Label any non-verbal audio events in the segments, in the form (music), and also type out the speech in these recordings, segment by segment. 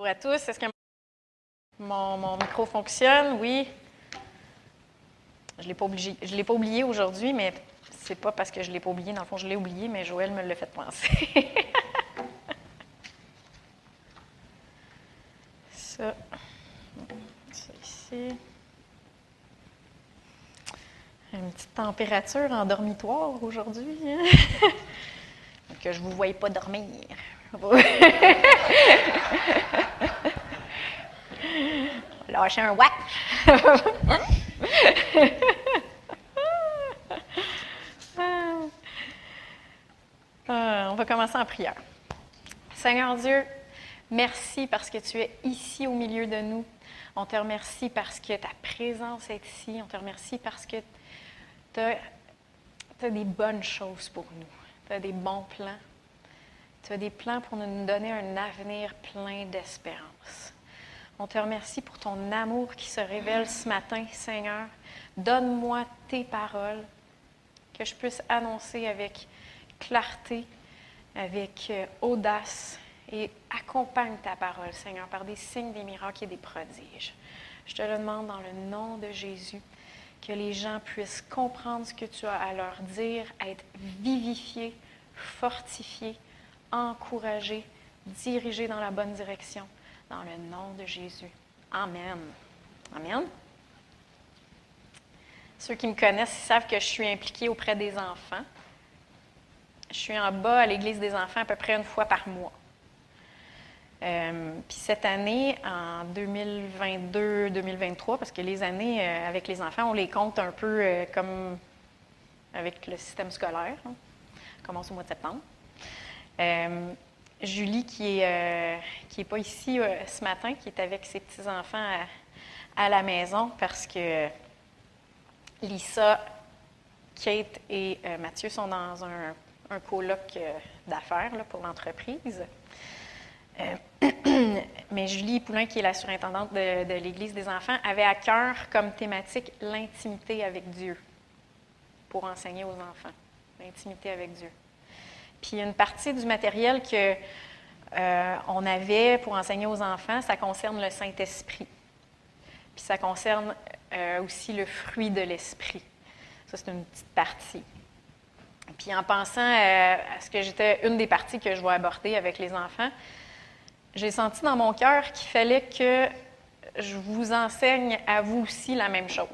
Bonjour à tous. Est-ce que mon, micro fonctionne? Oui. Je ne l'ai pas oublié aujourd'hui, mais c'est pas parce que je ne l'ai pas oublié. Dans le fond, je l'ai oublié, mais Joël me l'a fait penser. (laughs) ça. Ça ici. Une petite température en dormitoire aujourd'hui. Hein? (laughs) que je ne vous voyais pas dormir. (laughs) Lâcher un whack. Ah, (laughs) on va commencer en prière. Seigneur Dieu, merci parce que tu es ici au milieu de nous. On te remercie parce que ta présence est ici. On te remercie parce que tu as, des bonnes choses pour nous. Tu as des bons plans. Tu as des plans pour nous donner un avenir plein d'espérance. On te remercie pour ton amour qui se révèle ce matin, Seigneur. Donne-moi tes paroles, que je puisse annoncer avec clarté, avec euh, audace, et accompagne ta parole, Seigneur, par des signes, des miracles et des prodiges. Je te le demande dans le nom de Jésus, que les gens puissent comprendre ce que tu as à leur dire, être vivifiés, fortifiés, encouragés, dirigés dans la bonne direction, dans le nom de Jésus. Amen. Amen. Ceux qui me connaissent savent que je suis impliquée auprès des enfants. Je suis en bas à l'Église des enfants à peu près une fois par mois. Euh, puis cette année, en 2022-2023, parce que les années euh, avec les enfants, on les compte un peu euh, comme avec le système scolaire. Commence au mois de septembre. Euh, Julie, qui n'est qui est pas ici ce matin, qui est avec ses petits-enfants à, à, la maison parce que Lisa, Kate et Mathieu sont dans un, un colloque d'affaires pour l'entreprise. Euh, (clears throat) mais Julie Poulain, qui est la surintendante de, l'Église des enfants, avait à cœur comme thématique l'intimité avec Dieu pour enseigner aux enfants. L'intimité avec Dieu. Puis une partie du matériel que euh, on avait pour enseigner aux enfants, ça concerne le Saint-Esprit. Puis ça concerne euh, aussi le fruit de l'esprit. Ça, c'est une petite partie. Puis en pensant à ce que j'étais une des parties que je vais aborder avec les enfants, j'ai senti dans mon cœur qu'il fallait que je vous enseigne à vous aussi la même chose.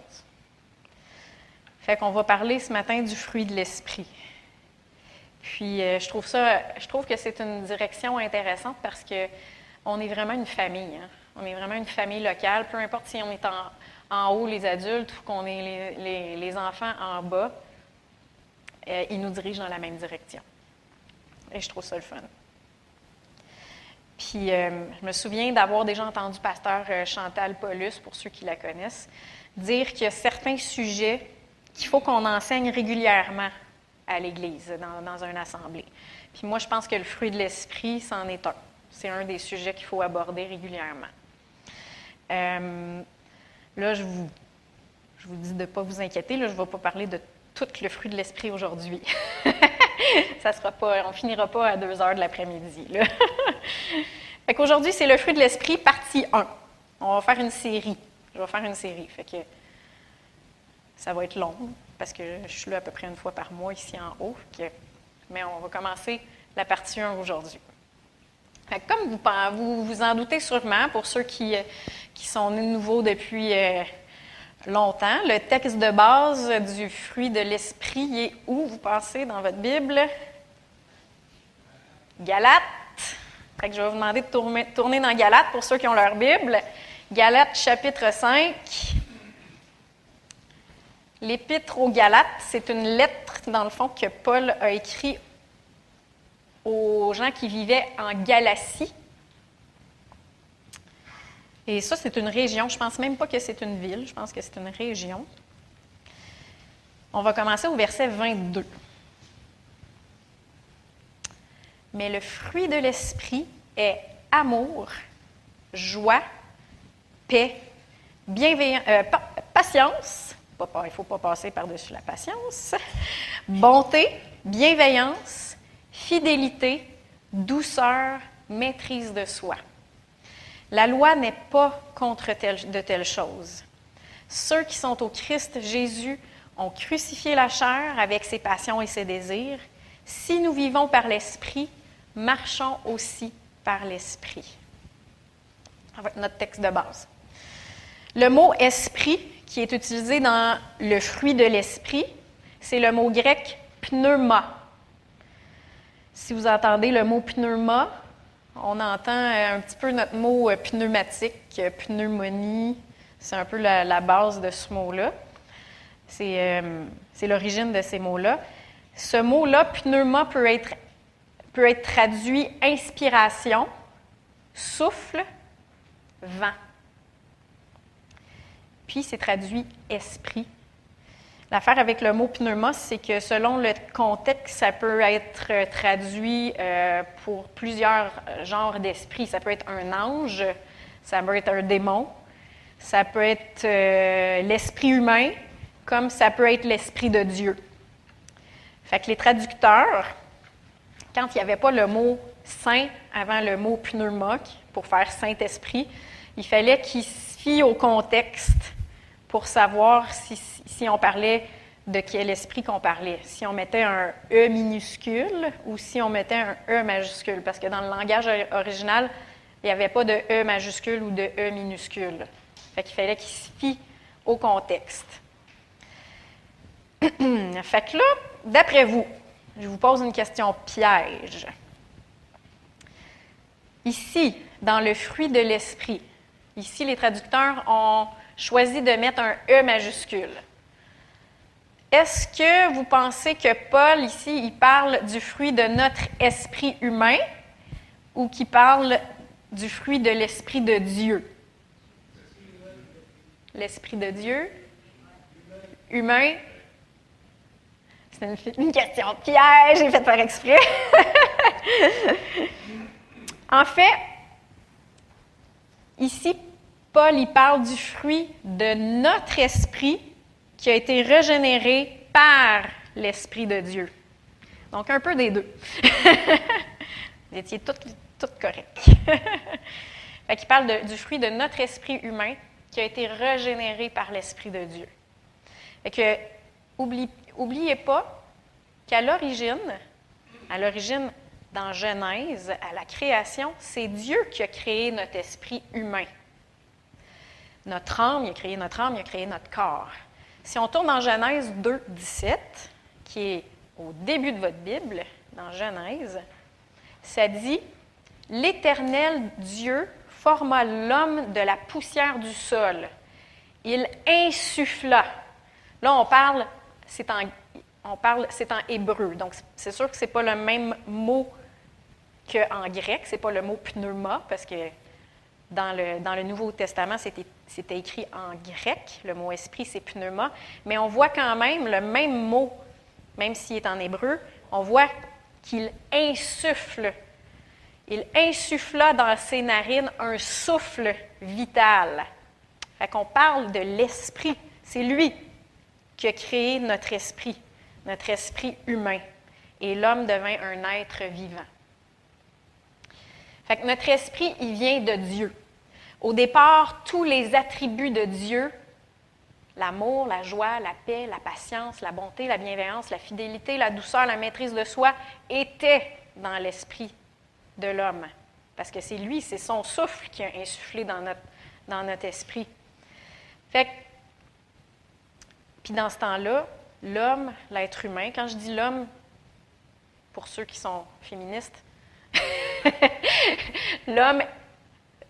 Fait qu'on va parler ce matin du fruit de l'esprit. Puis euh, je trouve ça, je trouve que c'est une direction intéressante parce que on est vraiment une famille. Hein. On est vraiment une famille locale. Peu importe si on est en, haut les adultes ou qu'on est les, enfants en bas, euh, ils nous dirigent dans la même direction. Et je trouve ça le fun. Puis euh, je me souviens d'avoir déjà entendu pasteur Chantal Paulus, pour ceux qui la connaissent, dire qu'il y a certains sujets qu'il faut qu'on enseigne régulièrement à l'Église, dans, dans une assemblée. Puis moi, je pense que le fruit de l'esprit, c'en est un. C'est un des sujets qu'il faut aborder régulièrement. Euh, là, je vous, je vous dis de ne pas vous inquiéter, là, je ne vais pas parler de tout le fruit de l'esprit aujourd'hui. (laughs) ça sera pas, on finira pas à 2 heures de l'après-midi. (laughs) fait qu'aujourd'hui, c'est le fruit de l'esprit, partie 1. On va faire une série. Je vais faire une série. Fait que ça va être long, parce que je suis là à peu près une fois par mois ici en haut. mais on va commencer la partie 1 aujourd'hui. Comme vous, vous vous en doutez sûrement, pour ceux qui, qui sont nouveaux depuis euh, longtemps. Le texte de base du fruit de l'esprit est où, vous pensez, dans votre Bible? Galates. Fait que je vais vous demander de tourner, tourner dans Galates pour ceux qui ont leur Bible. Galates chapitre 5. L'épître aux Galates, c'est une lettre, dans le fond, que Paul a écrit aux gens qui vivaient en Galatie, et ça, c'est une région. Je pense même pas que c'est une ville. Je pense que c'est une région. On va commencer au verset 22. Mais le fruit de l'esprit est amour, joie, paix, bienveillance, euh, patience. Il ne faut pas passer par-dessus la patience. (laughs) Bonté, bienveillance, fidélité, douceur, maîtrise de soi. La loi n'est pas contre de telles choses. Ceux qui sont au Christ Jésus ont crucifié la chair avec ses passions et ses désirs. Si nous vivons par l'Esprit, marchons aussi par l'Esprit. Notre texte de base. Le mot esprit, qui est utilisé dans le fruit de l'esprit, c'est le mot grec pneuma. Si vous entendez le mot pneuma, on entend un petit peu notre mot pneumatique, pneumonie. C'est un peu la, base de ce mot-là. Euh, c'est l'origine de ces mots-là. Ce mot-là, pneuma, peut être, peut être traduit inspiration, souffle, vent. Puis c'est traduit esprit. L'affaire avec le mot pneuma, c'est que selon le contexte, ça peut être traduit euh, pour plusieurs genres d'esprit. Ça peut être un ange, ça peut être un démon, ça peut être euh, l'esprit humain, comme ça peut être l'esprit de Dieu. Fait que les traducteurs, quand il n'y avait pas le mot saint avant le mot pneuma pour faire Saint-Esprit, il fallait qu'ils se fient au contexte pour savoir si, on parlait de quel esprit qu'on parlait. Si on mettait un E minuscule ou si on mettait un E majuscule. Parce que dans le langage original, il n'y avait pas de E majuscule ou de E minuscule. Fait qu'il fallait qu'il se fie au contexte. (clears throat) fait que là, d'après vous, je vous pose une question piège. Ici, dans le fruit de l'esprit, ici, les traducteurs ont choisi de mettre un E majuscule. Est-ce que vous pensez que Paul, ici, il parle du fruit de notre esprit humain ou qu'il parle du fruit de l'esprit de Dieu? L'esprit de Dieu? Humain? C'est une, question piège, j'ai fait par exprès. (laughs) en fait, ici, Paul y parle du fruit de notre esprit qui a été régénéré par l'Esprit de Dieu. Donc, un peu des deux. (laughs) Vous étiez toutes, toutes correctes. (laughs) il parle du fruit de notre esprit humain qui a été régénéré par l'Esprit de Dieu. Fait que, oubliez pas qu'à l'origine, à l'origine, dans Genèse, à la création, c'est Dieu qui a créé notre esprit humain notre âme, il a créé notre âme, il a créé notre corps. Si on tourne dans Genèse 2, 17, qui est au début de votre Bible, dans Genèse, ça dit L'Éternel Dieu forma l'homme de la poussière du sol. Il insuffla. Là, on parle, c'est en, on parle, c'est en hébreu. Donc, c'est sûr que ce n'est pas le même mot qu'en grec. Ce n'est pas le mot pneuma, parce que dans le, Nouveau Testament, c'était écrit en grec. Le mot esprit, c'est pneuma. Mais on voit quand même le même mot, même s'il est en hébreu, on voit qu'il insuffle. Il insuffla dans ses narines un souffle vital. Fait qu'on parle de l'esprit. C'est lui qui a créé notre esprit, notre esprit humain. Et l'homme devint un être vivant. Fait que notre esprit, il vient de Dieu. Au départ, tous les attributs de Dieu, l'amour, la joie, la paix, la patience, la bonté, la bienveillance, la fidélité, la douceur, la maîtrise de soi, étaient dans l'esprit de l'homme. Parce que c'est lui, c'est son souffle qui a insufflé dans notre, esprit. Fait puis dans ce temps-là, l'homme, l'être humain, quand je dis l'homme, pour ceux qui sont féministes, (laughs) (laughs) L'homme,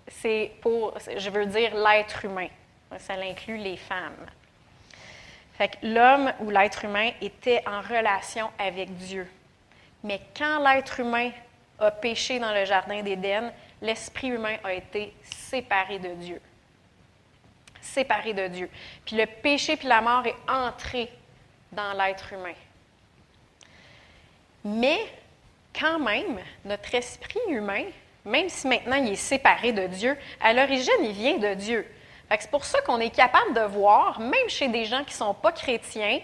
c'est pour, je veux dire, l'être humain. Ça inclut les femmes. Fait que l'homme ou l'être humain était en relation avec Dieu. Mais quand l'être humain a péché dans le jardin d'Éden, l'esprit humain a été séparé de Dieu. Séparé de Dieu. Puis le péché puis la mort est entré dans l'être humain. Mais quand même, notre esprit humain, même si maintenant il est séparé de Dieu, à l'origine, il vient de Dieu. C'est pour ça qu'on est capable de voir, même chez des gens qui ne sont pas chrétiens,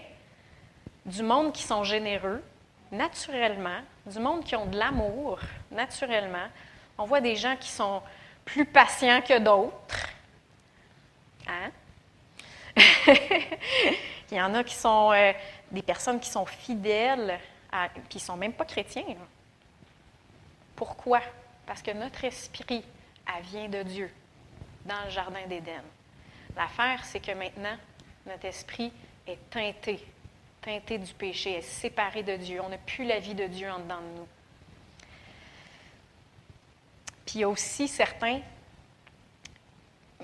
du monde qui sont généreux, naturellement, du monde qui ont de l'amour, naturellement. On voit des gens qui sont plus patients que d'autres. Hein? (laughs) Il y en a qui sont euh, des personnes qui sont fidèles, qui ne sont même pas chrétiens. Pourquoi? Parce que notre esprit, vient de Dieu, dans le Jardin d'Éden. L'affaire, c'est que maintenant, notre esprit est teinté, teinté du péché, est séparé de Dieu. On n'a plus la vie de Dieu en dedans de nous. Puis il y a aussi certains,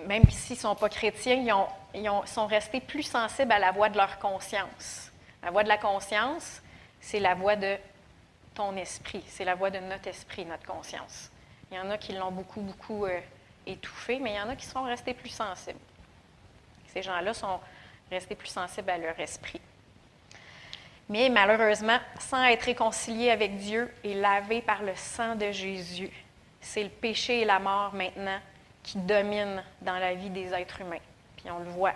même s'ils ne sont pas chrétiens, ils, sont restés plus sensibles à la voix de leur conscience. La voix de la conscience, c'est la voix de ton esprit, c'est la voix de notre esprit, notre conscience. Il y en a qui l'ont beaucoup, beaucoup euh, étouffé, mais il y en a qui sont restés plus sensibles. Ces gens-là sont restés plus sensibles à leur esprit. Mais malheureusement, sans être réconciliés avec Dieu et lavés par le sang de Jésus, c'est le péché et la mort maintenant qui dominent dans la vie des êtres humains. Puis on le voit.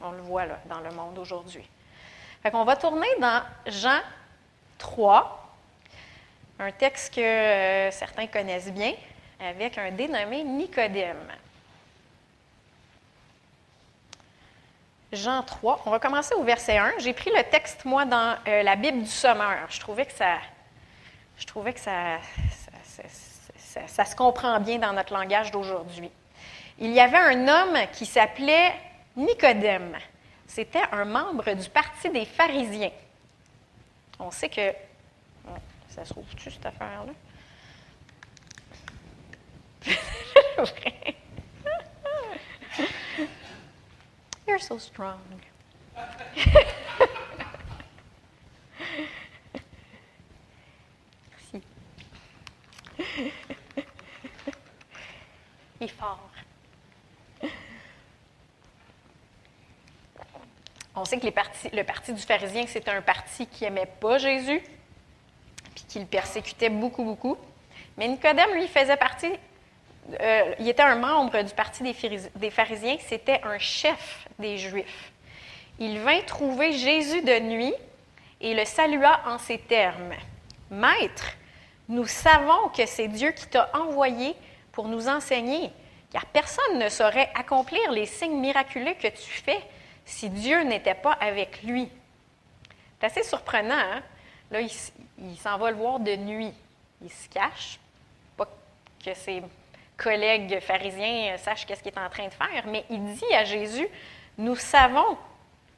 On le voit là, dans le monde aujourd'hui. Fait qu'on va tourner dans Jean 3, un texte que euh, certains connaissent bien, avec un dénommé Nicodème. Jean 3. On va commencer au verset 1. J'ai pris le texte, moi, dans euh, la Bible du Sommeur. Je trouvais que ça, je trouvais que ça, ça, se comprend bien dans notre langage d'aujourd'hui. Il y avait un homme qui s'appelait Nicodème. C'était un membre du parti des pharisiens. On sait que. Ça se trouve-tu, cette affaire-là? (laughs) You're so strong. (laughs) Merci. (laughs) Il est fort. On sait que le parti du pharisien, c'était un parti qui n'aimait pas Jésus, puis qui le persécutait beaucoup, beaucoup. Mais Nicodème, lui, faisait partie euh, il était un membre du parti des pharisiens, c'était un chef des Juifs. Il vint trouver Jésus de nuit et le salua en ces termes. Maître, nous savons que c'est Dieu qui t'a envoyé pour nous enseigner, car personne ne saurait accomplir les signes miraculeux que tu fais si Dieu n'était pas avec lui. C'est assez surprenant, hein? Là, il, s'en va le voir de nuit. Il se cache. Pas que c'est collègues pharisiens sache qu'est-ce qu'il est en train de faire, mais il dit à Jésus, nous savons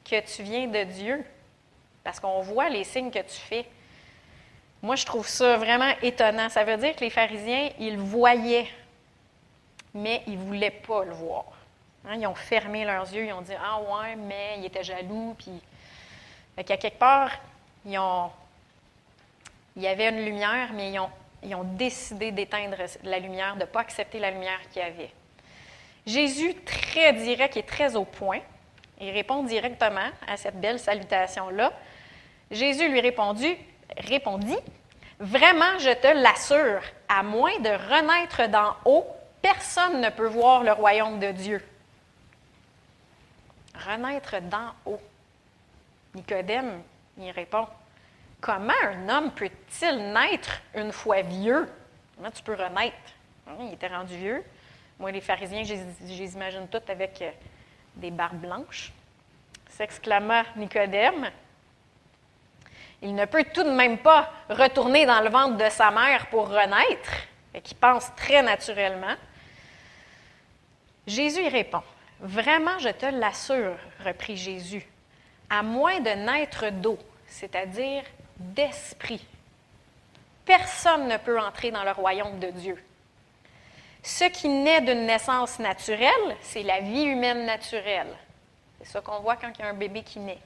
que tu viens de Dieu, parce qu'on voit les signes que tu fais. Moi, je trouve ça vraiment étonnant. Ça veut dire que les pharisiens, ils voyaient, mais ils ne voulaient pas le voir. Hein, ils ont fermé leurs yeux, ils ont dit Ah ouais, mais ils étaient jaloux. Puis, qu'à quelque part, ils ont, il y avait une lumière, mais ils ont ils ont décidé d'éteindre la lumière, de ne pas accepter la lumière qu'il y avait. Jésus, très direct et très au point, il répond directement à cette belle salutation-là. Jésus lui répondit, répondit Vraiment, je te l'assure, à moins de renaître d'en haut, personne ne peut voir le royaume de Dieu. Renaître d'en haut. Nicodème, il répond Comment un homme peut-il naître une fois vieux? Comment tu peux renaître? Hein, il était rendu vieux. Moi, les pharisiens, je les imagine tous avec euh, des barbes blanches. S'exclama Nicodème. Il ne peut tout de même pas retourner dans le ventre de sa mère pour renaître, et qui pense très naturellement. Jésus y répond Vraiment, je te l'assure, reprit Jésus, à moins de naître d'eau, c'est-à-dire d'esprit. Personne ne peut entrer dans le royaume de Dieu. Ce qui naît d'une naissance naturelle, c'est la vie humaine naturelle. C'est ça qu'on voit quand il y a un bébé qui naît.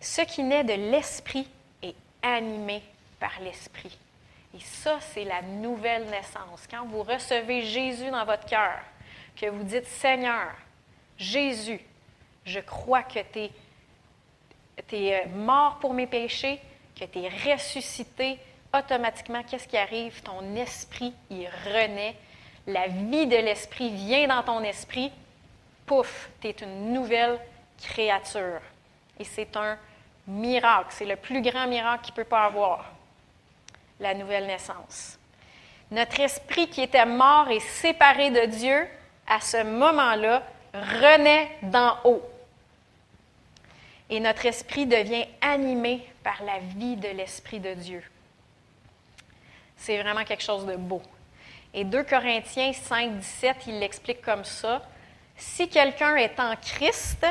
Ce qui naît de l'esprit est animé par l'esprit. Et ça, c'est la nouvelle naissance. Quand vous recevez Jésus dans votre cœur, que vous dites Seigneur, Jésus, je crois que tu es, euh, mort pour mes péchés, que tu es ressuscité, automatiquement, qu'est-ce qui arrive? Ton esprit, il renaît. La vie de l'esprit vient dans ton esprit. Pouf, tu es une nouvelle créature. Et c'est un miracle. C'est le plus grand miracle qu'il ne peut pas avoir, la nouvelle naissance. Notre esprit qui était mort et séparé de Dieu, à ce moment-là, renaît d'en haut. Et notre esprit devient animé par la vie de l'Esprit de Dieu. C'est vraiment quelque chose de beau. Et 2 Corinthiens 5, 17, il l'explique comme ça. Si quelqu'un est en Christ,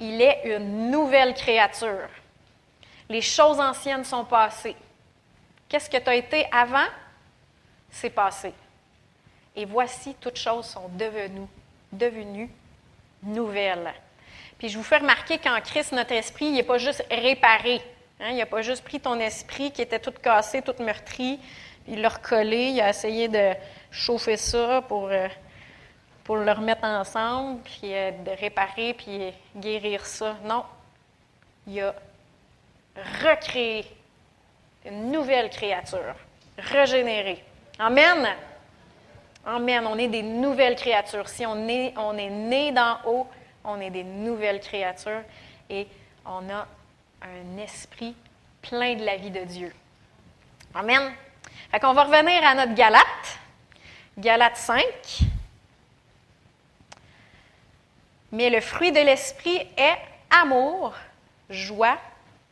il est une nouvelle créature. Les choses anciennes sont passées. Qu'est-ce que tu as été avant? C'est passé. Et voici, toutes choses sont devenues, devenues nouvelles. Puis je vous fais remarquer qu'en Christ, notre esprit, il n'est pas juste réparé. Hein? Il n'a pas juste pris ton esprit qui était tout cassé, tout meurtri, il l'a recollé, il a essayé de chauffer ça pour, euh, pour le remettre ensemble, puis euh, de réparer, puis guérir ça. Non. Il a recréé une nouvelle créature, régénérée. Amen. Amen. On est des nouvelles créatures. Si on est, on est né d'en haut, on est des nouvelles créatures et on a un esprit plein de la vie de Dieu. Amen. Fait qu'on va revenir à notre Galate. Galate 5. Mais le fruit de l'esprit est amour, joie,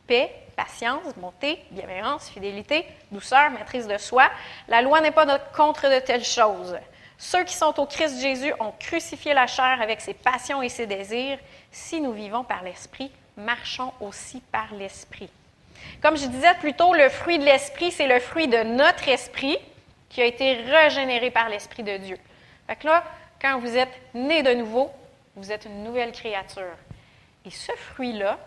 paix, patience, bonté, bienveillance, fidélité, douceur, maîtrise de soi. La loi n'est pas contre de telles choses. Ceux qui sont au Christ Jésus ont crucifié la chair avec ses passions et ses désirs. Si nous vivons par l'Esprit, marchons aussi par l'Esprit. Comme je disais plus tôt, le fruit de l'Esprit, c'est le fruit de notre esprit qui a été régénéré par l'Esprit de Dieu. Fait que là, quand vous êtes né de nouveau, vous êtes une nouvelle créature. Et ce fruit-là,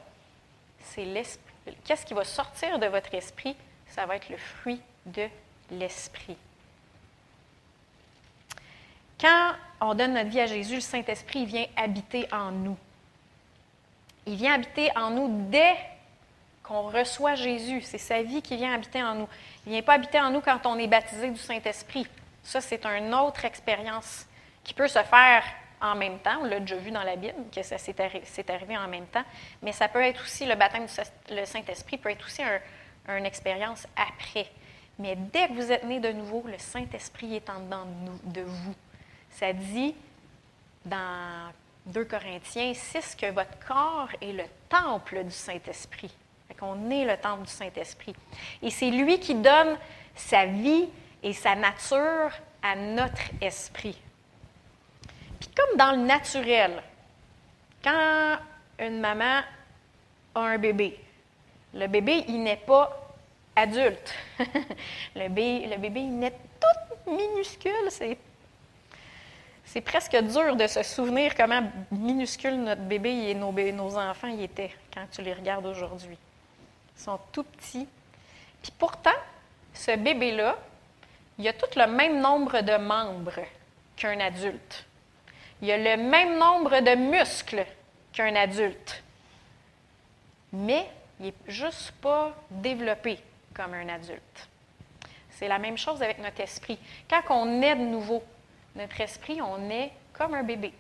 c'est l'esprit. Qu'est-ce qui va sortir de votre esprit? Ça va être le fruit de l'esprit. Quand on donne notre vie à Jésus, le Saint-Esprit vient habiter en nous. Il vient habiter en nous dès qu'on reçoit Jésus. C'est sa vie qui vient habiter en nous. Il ne vient pas habiter en nous quand on est baptisé du Saint-Esprit. Ça, c'est une autre expérience qui peut se faire en même temps. On l'a déjà vu dans la Bible que ça s'est arrivé, en même temps. Mais ça peut être aussi, le baptême du Saint-Esprit peut être aussi une expérience après. Mais dès que vous êtes né de nouveau, le Saint-Esprit est en dedans de vous. Ça dit dans 2 Corinthiens 6 que votre corps est le temple du Saint-Esprit. On est le temple du Saint-Esprit. Et c'est lui qui donne sa vie et sa nature à notre esprit. Puis comme dans le naturel, quand une maman a un bébé, le bébé, il n'est pas adulte. (laughs) le, bébé, le il naît tout minuscule. C'est, c'est presque dur de se souvenir comment minuscule notre bébé et nos, nos enfants y étaient quand tu les regardes aujourd'hui. Ils sont tout petits. Puis pourtant, ce bébé-là, il a tout le même nombre de membres qu'un adulte. Il a le même nombre de muscles qu'un adulte. Mais il n'est juste pas développé comme un adulte. C'est la même chose avec notre esprit. Quand on est de nouveau, notre esprit, on est comme un bébé.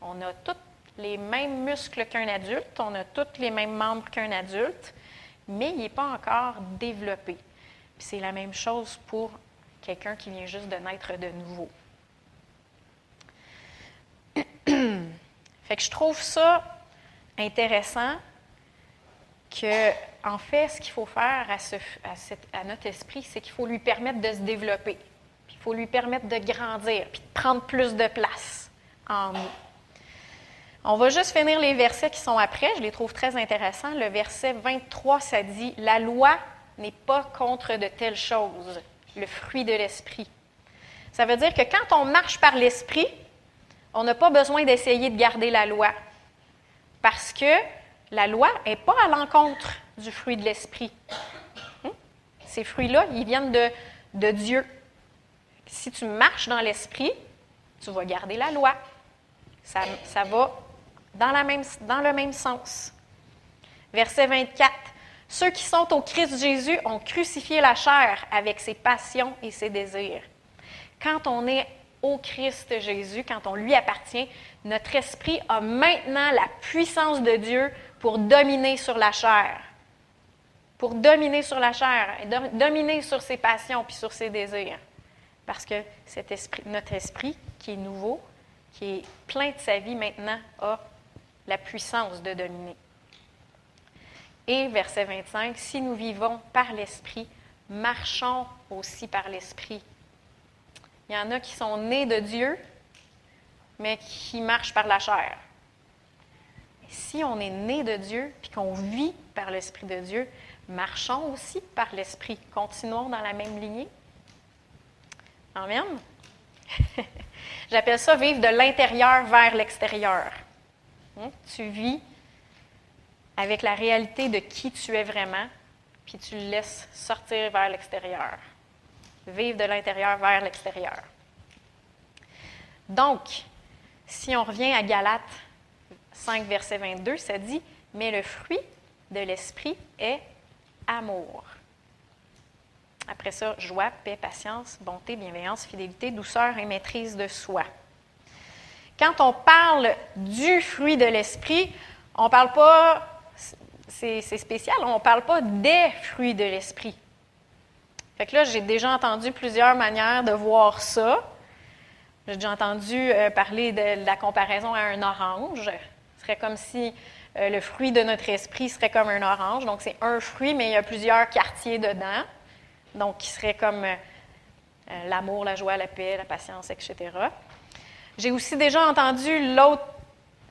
On a tous les mêmes muscles qu'un adulte, on a tous les mêmes membres qu'un adulte, mais il n'est pas encore développé. c'est la même chose pour quelqu'un qui vient juste de naître de nouveau. Fait que je trouve ça intéressant que, en fait, ce qu'il faut faire à, notre esprit, c'est qu'il faut lui permettre de se développer. il faut lui permettre de grandir, puis de prendre plus de place en nous. On va juste finir les versets qui sont après, je les trouve très intéressants. Le verset 23, ça dit La loi n'est pas contre de telles choses, le fruit de l'esprit. Ça veut dire que quand on marche par l'esprit, on n'a pas besoin d'essayer de garder la loi. Parce que la loi n'est pas à l'encontre du fruit de l'esprit. Hum? Ces fruits-là, ils viennent de, de Dieu. Si tu marches dans l'esprit, tu vas garder la loi. Ça, ça va dans, la même, dans le même sens. Verset 24. Ceux qui sont au Christ Jésus ont crucifié la chair avec ses passions et ses désirs. Quand on est au Christ Jésus, quand on lui appartient, notre esprit a maintenant la puissance de Dieu pour dominer sur la chair. Pour dominer sur la chair, dominer sur ses passions puis sur ses désirs. Parce que cet esprit, notre esprit, qui est nouveau, qui est plein de sa vie maintenant, a la puissance de dominer. Et verset 25, si nous vivons par l'esprit, marchons aussi par l'esprit. Il y en a qui sont nés de Dieu, mais qui marchent par la chair. Si on est né de Dieu, puis qu'on vit par l'Esprit de Dieu, marchons aussi par l'Esprit. Continuons dans la même lignée. Amen. (laughs) J'appelle ça vivre de l'intérieur vers l'extérieur. Hein? Tu vis avec la réalité de qui tu es vraiment, puis tu laisses sortir vers l'extérieur. Vivre de l'intérieur vers l'extérieur. Donc, si on revient à Galates 5, verset 22, ça dit Mais le fruit de l'esprit est amour. Après ça, joie, paix, patience, bonté, bienveillance, fidélité, douceur et maîtrise de soi. Quand on parle du fruit de l'esprit, on ne parle pas, c'est spécial, on ne parle pas des fruits de l'esprit. Fait que là, j'ai déjà entendu plusieurs manières de voir ça. J'ai déjà entendu euh, parler de, la comparaison à un orange. Ce serait comme si euh, le fruit de notre esprit serait comme un orange. Donc, c'est un fruit, mais il y a plusieurs quartiers dedans. Donc, qui serait comme euh, l'amour, la joie, la paix, la patience, etc. J'ai aussi déjà entendu l'autre,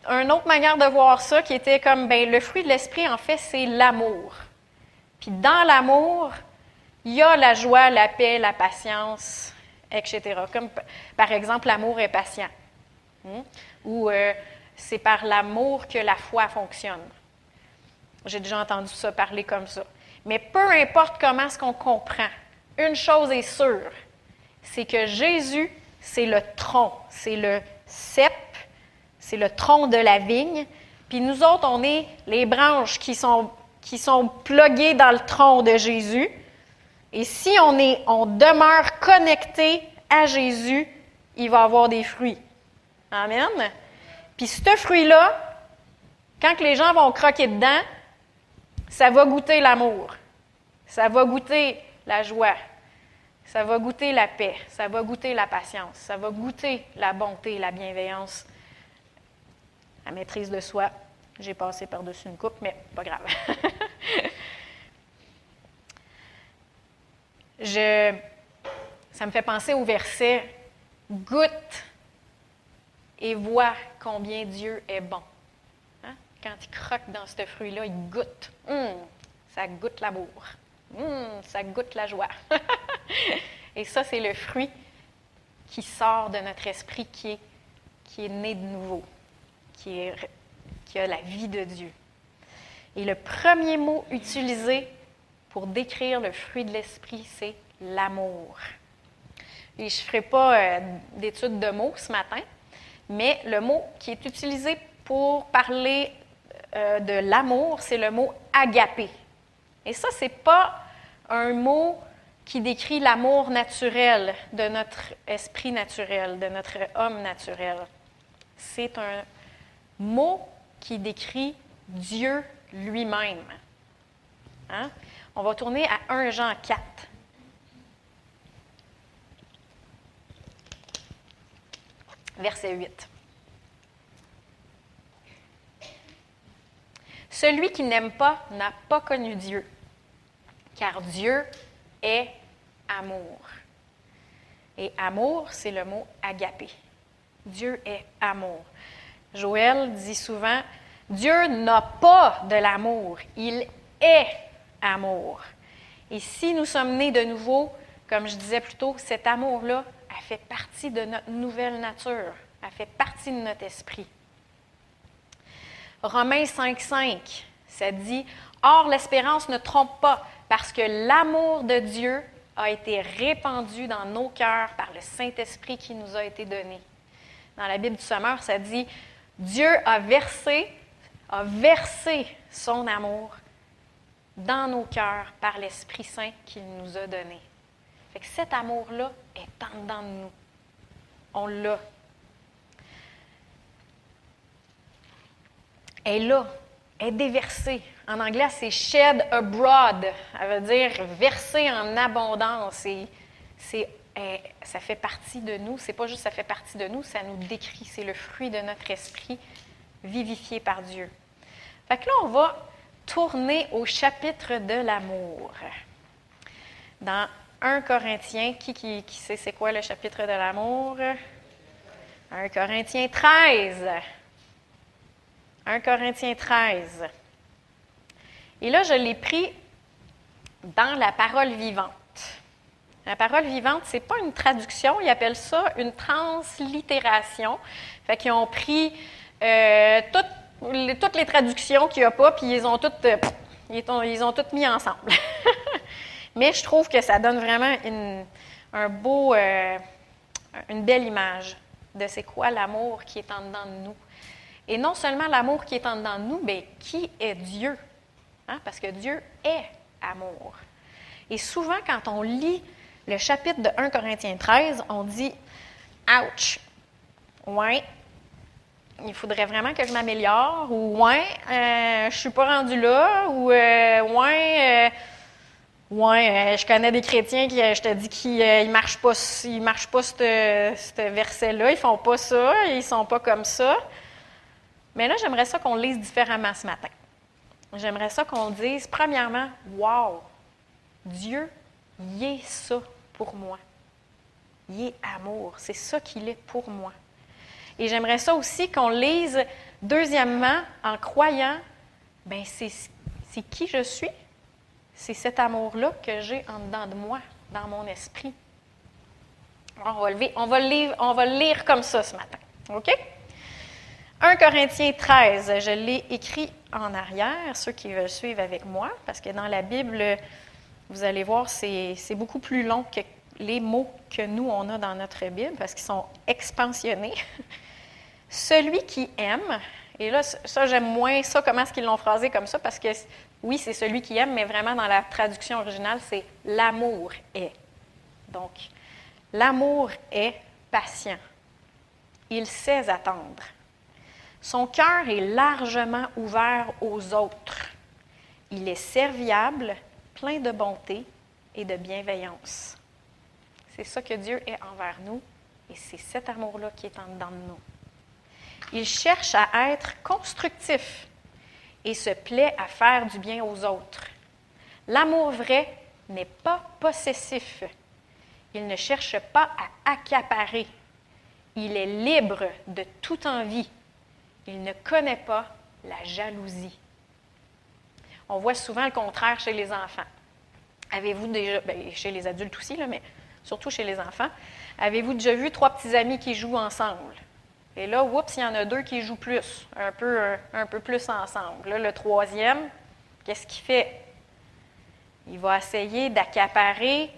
une autre manière de voir ça qui était comme, ben, le fruit de l'esprit, en fait, c'est l'amour. Puis dans l'amour, il y a la joie, la paix, la patience, etc. Comme par exemple, l'amour est patient. Hmm? Ou euh, c'est par l'amour que la foi fonctionne. J'ai déjà entendu ça parler comme ça. Mais peu importe comment est-ce qu'on comprend, une chose est sûre, c'est que Jésus, c'est le tronc, c'est le cep, c'est le tronc de la vigne. Puis nous autres, on est les branches qui sont, qui sont pluguées dans le tronc de Jésus. Et si on, est, on demeure connecté à Jésus, il va avoir des fruits. Amen. Puis ce fruit-là, quand les gens vont croquer dedans, ça va goûter l'amour, ça va goûter la joie, ça va goûter la paix, ça va goûter la patience, ça va goûter la bonté, la bienveillance, la maîtrise de soi. J'ai passé par-dessus une coupe, mais pas grave. (laughs) Je, ça me fait penser au verset Goûte et vois combien Dieu est bon. Hein? Quand il croque dans ce fruit-là, il goûte. Hum, ça goûte l'amour. Hum, ça goûte la joie. (laughs) et ça, c'est le fruit qui sort de notre esprit, qui est, qui est né de nouveau, qui, est, qui a la vie de Dieu. Et le premier mot utilisé pour décrire le fruit de l'esprit, c'est l'amour. Et je ne ferai pas euh, d'études de mots ce matin, mais le mot qui est utilisé pour parler euh, de l'amour, c'est le mot agapé. Et ça, ce n'est pas un mot qui décrit l'amour naturel de notre esprit naturel, de notre homme naturel. C'est un mot qui décrit Dieu lui-même. Hein? On va tourner à 1 Jean 4. Verset 8. Celui qui n'aime pas n'a pas connu Dieu, car Dieu est amour. Et amour, c'est le mot agapé. Dieu est amour. Joël dit souvent, Dieu n'a pas de l'amour, il est amour. Et si nous sommes nés de nouveau, comme je disais plus tôt, cet amour-là, a fait partie de notre nouvelle nature, a fait partie de notre esprit. Romains 5.5, ça dit, Or l'espérance ne trompe pas, parce que l'amour de Dieu a été répandu dans nos cœurs par le Saint-Esprit qui nous a été donné. Dans la Bible du Sommeur, ça dit, Dieu a versé, a versé son amour dans nos cœurs par l'Esprit Saint qu'il nous a donné. Cet amour-là est en dedans de nous. On l'a. Elle est là, elle est déversée. En anglais, c'est shed abroad. Elle veut dire verser en abondance. Ça fait partie de nous. C'est pas juste ça fait partie de nous, ça nous décrit. C'est le fruit de notre esprit vivifié par Dieu. Là, on va tourner au chapitre de l'amour. Dans 1 Corinthiens, qui, qui, qui sait c'est quoi le chapitre de l'amour? 1 Corinthiens 13. 1 Corinthiens 13. Et là, je l'ai pris dans la parole vivante. La parole vivante, ce n'est pas une traduction, ils appellent ça une translittération. Fait qu'ils ont pris euh, toutes, toutes, les traductions qu'il n'y a pas, puis ils ont toutes, euh, ils ont, toutes mis ensemble. (laughs) Mais je trouve que ça donne vraiment euh, une belle image de c'est quoi l'amour qui est en dedans de nous. Et non seulement l'amour qui est en dedans de nous, mais qui est Dieu. Hein? Parce que Dieu est amour. Et souvent, quand on lit le chapitre de 1 Corinthiens 13, on dit Ouch! Ouais, il faudrait vraiment que je m'améliore, ou ouais, euh, je suis pas rendu là, ou euh, ouais, euh, je connais des chrétiens qui, je te dis qu'ils ne marchent pas, ils marchent pas ce verset-là, ils font pas ça, ils sont pas comme ça. Mais là, j'aimerais ça qu'on lise différemment ce matin. J'aimerais ça qu'on dise, premièrement, wow, Dieu, il est ça pour moi. Il est amour. C'est ça qu'il est pour moi. Et j'aimerais ça aussi qu'on lise, deuxièmement, en croyant, ben c'est qui je suis? C'est cet amour-là que j'ai en dedans de moi, dans mon esprit. On va, va lire, comme ça ce matin. OK? 1 Corinthiens 13, je l'ai écrit en arrière, ceux qui veulent suivre avec moi, parce que dans la Bible, vous allez voir, c'est beaucoup plus long que les mots que nous, on a dans notre Bible, parce qu'ils sont expansionnés. (laughs) Celui qui aime, et là, ça, j'aime moins ça, comment est-ce qu'ils l'ont phrasé comme ça, parce que oui, c'est celui qui aime, mais vraiment dans la traduction originale, c'est l'amour est. Donc, l'amour est patient. Il sait attendre. Son cœur est largement ouvert aux autres. Il est serviable, plein de bonté et de bienveillance. C'est ça que Dieu est envers nous et c'est cet amour-là qui est en dedans de nous. Il cherche à être constructif et se plaît à faire du bien aux autres. L'amour vrai n'est pas possessif. Il ne cherche pas à accaparer. Il est libre de toute envie il ne connaît pas la jalousie. On voit souvent le contraire chez les enfants. Avez-vous déjà, bien, chez les adultes aussi, mais surtout chez les enfants, avez-vous déjà vu trois petits amis qui jouent ensemble? Et là, oups, il y en a deux qui jouent plus, un peu, plus ensemble. Là, le troisième, qu'est-ce qu'il fait? Il va essayer d'accaparer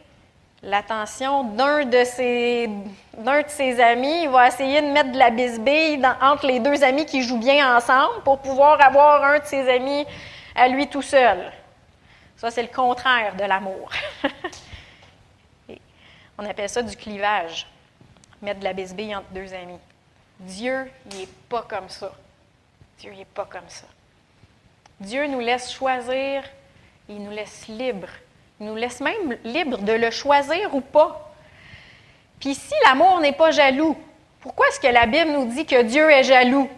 l'attention d'un de, ses, d'un de ses amis. Il va essayer de mettre de la bisbille entre les deux amis qui jouent bien ensemble pour pouvoir avoir un de ses amis à lui tout seul. Ça, c'est le contraire de l'amour. (laughs) On appelle ça du clivage. Mettre de la bisbille entre deux amis. Dieu, il n'est pas comme ça. Dieu, il n'est pas comme ça. Dieu nous laisse choisir, il nous laisse libres il nous laisse même libre de le choisir ou pas. Puis si l'amour n'est pas jaloux, pourquoi est-ce que la Bible nous dit que Dieu est jaloux?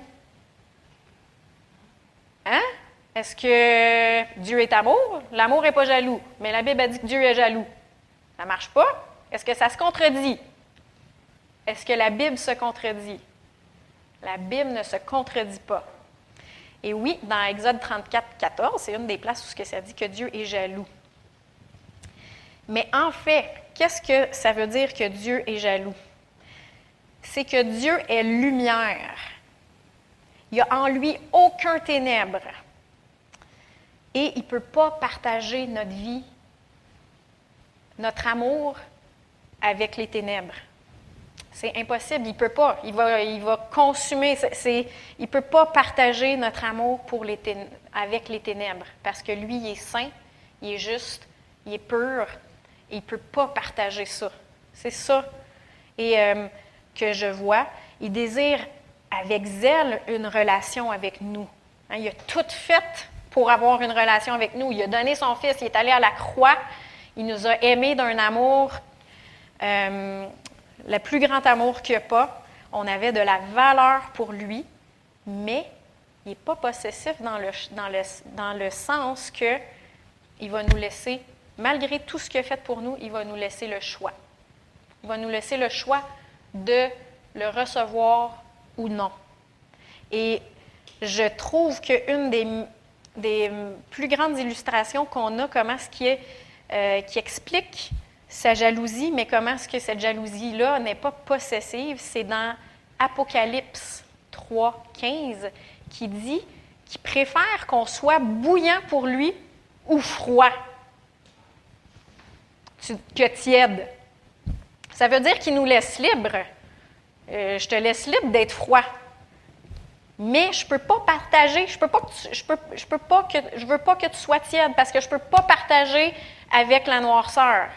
Hein? Est-ce que Dieu est amour? L'amour n'est pas jaloux, mais la Bible a dit que Dieu est jaloux. Ça ne marche pas? Est-ce que ça se contredit? Est-ce que la Bible se contredit? La Bible ne se contredit pas. Et oui, dans Exode 34, 14, c'est une des places où ça dit que Dieu est jaloux. Mais en fait, qu'est-ce que ça veut dire que Dieu est jaloux? C'est que Dieu est lumière. Il n'y a en lui aucun ténèbre. Et il ne peut pas partager notre vie, notre amour avec les ténèbres. C'est impossible, il ne peut pas. Il va, il va consumer. il ne peut pas partager notre amour pour les avec les ténèbres parce que lui, il est saint, il est juste, il est pur, il ne peut pas partager ça. C'est ça et, euh, que je vois. Il désire avec zèle une relation avec nous. Hein, il a tout fait pour avoir une relation avec nous. Il a donné son Fils, il est allé à la croix, il nous a aimés d'un amour euh, le plus grand amour qu'il a pas. On avait de la valeur pour lui, mais il n'est pas possessif dans le, dans le, dans le sens que il va nous laisser, malgré tout ce qu'il a fait pour nous, il va nous laisser le choix. Il va nous laisser le choix de le recevoir ou non. Et je trouve qu'une des, des plus grandes illustrations qu'on a, comment ce qui, est, euh, qui explique sa jalousie, mais comment est-ce que cette jalousie-là n'est pas possessive, c'est dans Apocalypse 3, 15, qui dit qu'il préfère qu'on soit bouillant pour lui ou froid que tiède. Ça veut dire qu'il nous laisse libre. Euh, je te laisse libre d'être froid. Mais je ne peux pas partager, je peux pas peux, je peux pas que, je veux pas que tu sois tiède parce que je ne peux pas partager avec la noirceur.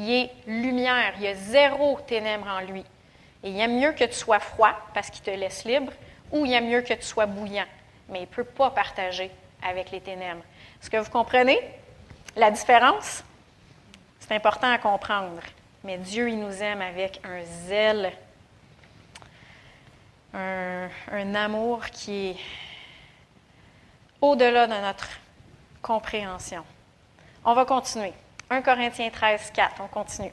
Il est lumière, il y a zéro ténèbres en lui. Et il aime mieux que tu sois froid parce qu'il te laisse libre, ou il aime mieux que tu sois bouillant. Mais il ne peut pas partager avec les ténèbres. Est-ce que vous comprenez la différence? C'est important à comprendre. Mais Dieu, il nous aime avec un zèle, un, un amour qui est au-delà de notre compréhension. On va continuer. 1 Corinthiens 13, 4, on continue.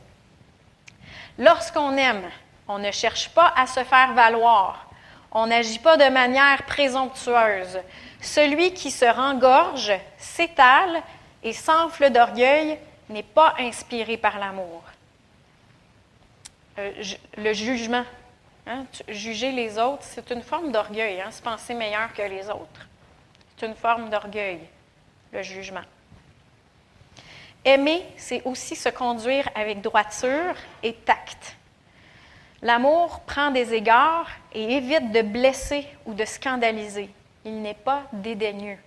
Lorsqu'on aime, on ne cherche pas à se faire valoir. On n'agit pas de manière présomptueuse. Celui qui se rengorge, s'étale et s'enfle d'orgueil n'est pas inspiré par l'amour. Euh, le jugement, hein, juger les autres, c'est une forme d'orgueil, hein, se penser meilleur que les autres. C'est une forme d'orgueil, le jugement. Aimer, c'est aussi se conduire avec droiture et tact. L'amour prend des égards et évite de blesser ou de scandaliser. Il n'est pas dédaigneux.